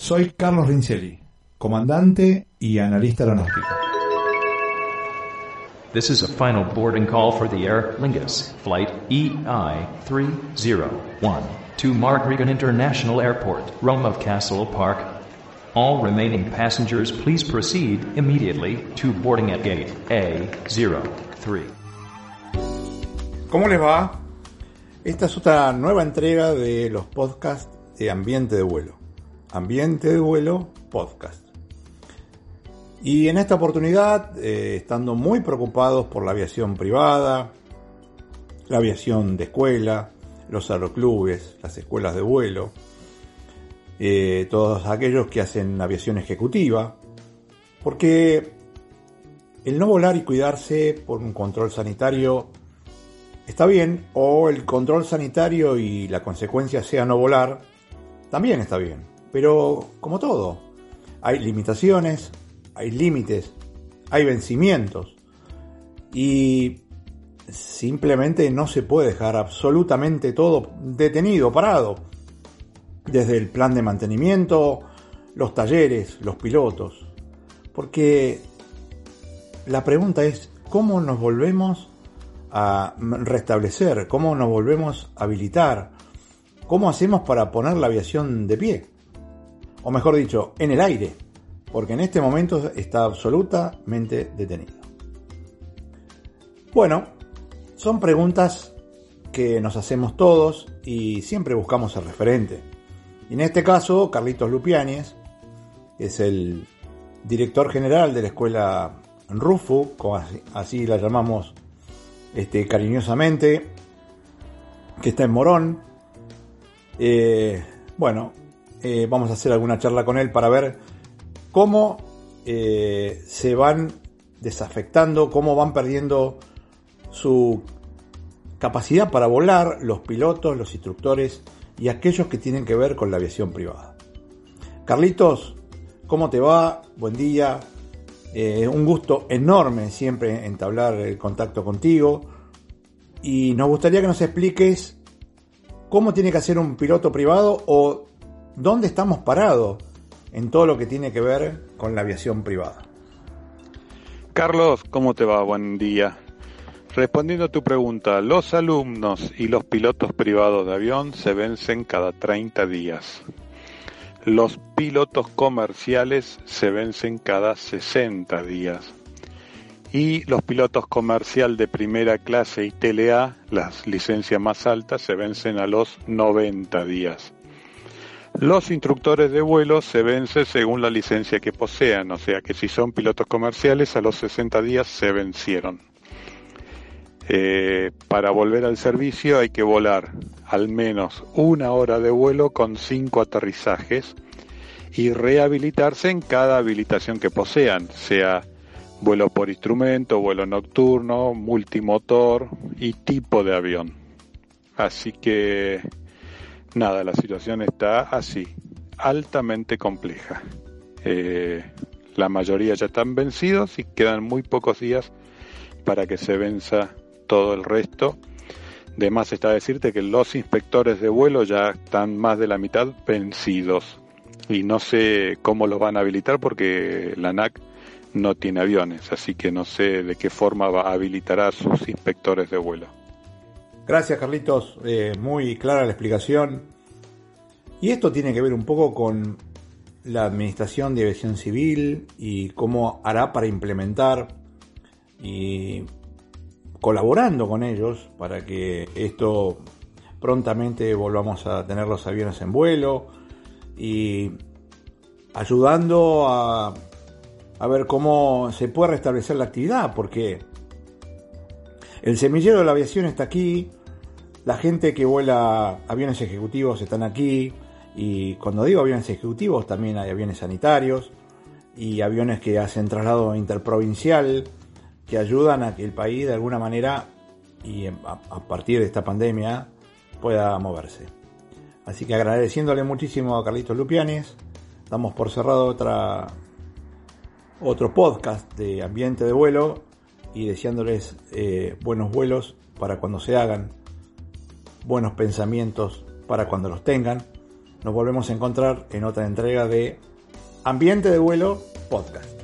Soy Carlos Rincelli, comandante y analista aeronáutico. This is a final boarding call for the Air Lingus, flight EI301 to Mark Regan International Airport, Rome of Castle Park. All remaining passengers please proceed immediately to boarding at gate A03. ¿Cómo les va? Esta es otra nueva entrega de los podcasts de Ambiente de Vuelo. Ambiente de Vuelo Podcast. Y en esta oportunidad, eh, estando muy preocupados por la aviación privada, la aviación de escuela, los aeroclubes, las escuelas de vuelo, eh, todos aquellos que hacen aviación ejecutiva, porque el no volar y cuidarse por un control sanitario está bien, o el control sanitario y la consecuencia sea no volar, también está bien. Pero como todo, hay limitaciones, hay límites, hay vencimientos y simplemente no se puede dejar absolutamente todo detenido, parado. Desde el plan de mantenimiento, los talleres, los pilotos. Porque la pregunta es, ¿cómo nos volvemos a restablecer? ¿Cómo nos volvemos a habilitar? ¿Cómo hacemos para poner la aviación de pie? O mejor dicho, en el aire, porque en este momento está absolutamente detenido. Bueno, son preguntas que nos hacemos todos y siempre buscamos el referente. Y en este caso, Carlitos Lupiáñez, es el director general de la escuela RUFU, como así, la llamamos este, cariñosamente, que está en Morón. Eh, bueno, eh, vamos a hacer alguna charla con él para ver cómo eh, se van desafectando, cómo van perdiendo su capacidad para volar los pilotos, los instructores y aquellos que tienen que ver con la aviación privada. Carlitos, ¿cómo te va? Buen día. Eh, un gusto enorme siempre entablar el contacto contigo. Y nos gustaría que nos expliques cómo tiene que hacer un piloto privado o dónde estamos parados en todo lo que tiene que ver con la aviación privada. Carlos, ¿cómo te va? Buen día. Respondiendo a tu pregunta, los alumnos y los pilotos privados de avión se vencen cada 30 días. Los pilotos comerciales se vencen cada 60 días. Y los pilotos comercial de primera clase y TLA, las licencias más altas, se vencen a los 90 días. Los instructores de vuelo se vencen según la licencia que posean, o sea que si son pilotos comerciales a los 60 días se vencieron. Eh, para volver al servicio hay que volar al menos una hora de vuelo con cinco aterrizajes y rehabilitarse en cada habilitación que posean, sea vuelo por instrumento, vuelo nocturno, multimotor y tipo de avión. Así que nada, la situación está así, altamente compleja. Eh, la mayoría ya están vencidos y quedan muy pocos días para que se venza todo el resto. De más está decirte que los inspectores de vuelo ya están más de la mitad vencidos y no sé cómo los van a habilitar porque la NAC no tiene aviones, así que no sé de qué forma va a habilitar a sus inspectores de vuelo. Gracias Carlitos, eh, muy clara la explicación. Y esto tiene que ver un poco con la Administración de Aviación Civil y cómo hará para implementar y colaborando con ellos para que esto prontamente volvamos a tener los aviones en vuelo y ayudando a, a ver cómo se puede restablecer la actividad, porque el semillero de la aviación está aquí, la gente que vuela aviones ejecutivos están aquí, y cuando digo aviones ejecutivos también hay aviones sanitarios y aviones que hacen traslado interprovincial, que ayudan a que el país de alguna manera y a partir de esta pandemia pueda moverse. Así que agradeciéndole muchísimo a Carlitos Lupianes, damos por cerrado otra, otro podcast de ambiente de vuelo y deseándoles eh, buenos vuelos para cuando se hagan, buenos pensamientos para cuando los tengan Nos volvemos a encontrar en otra entrega de Ambiente de vuelo podcast.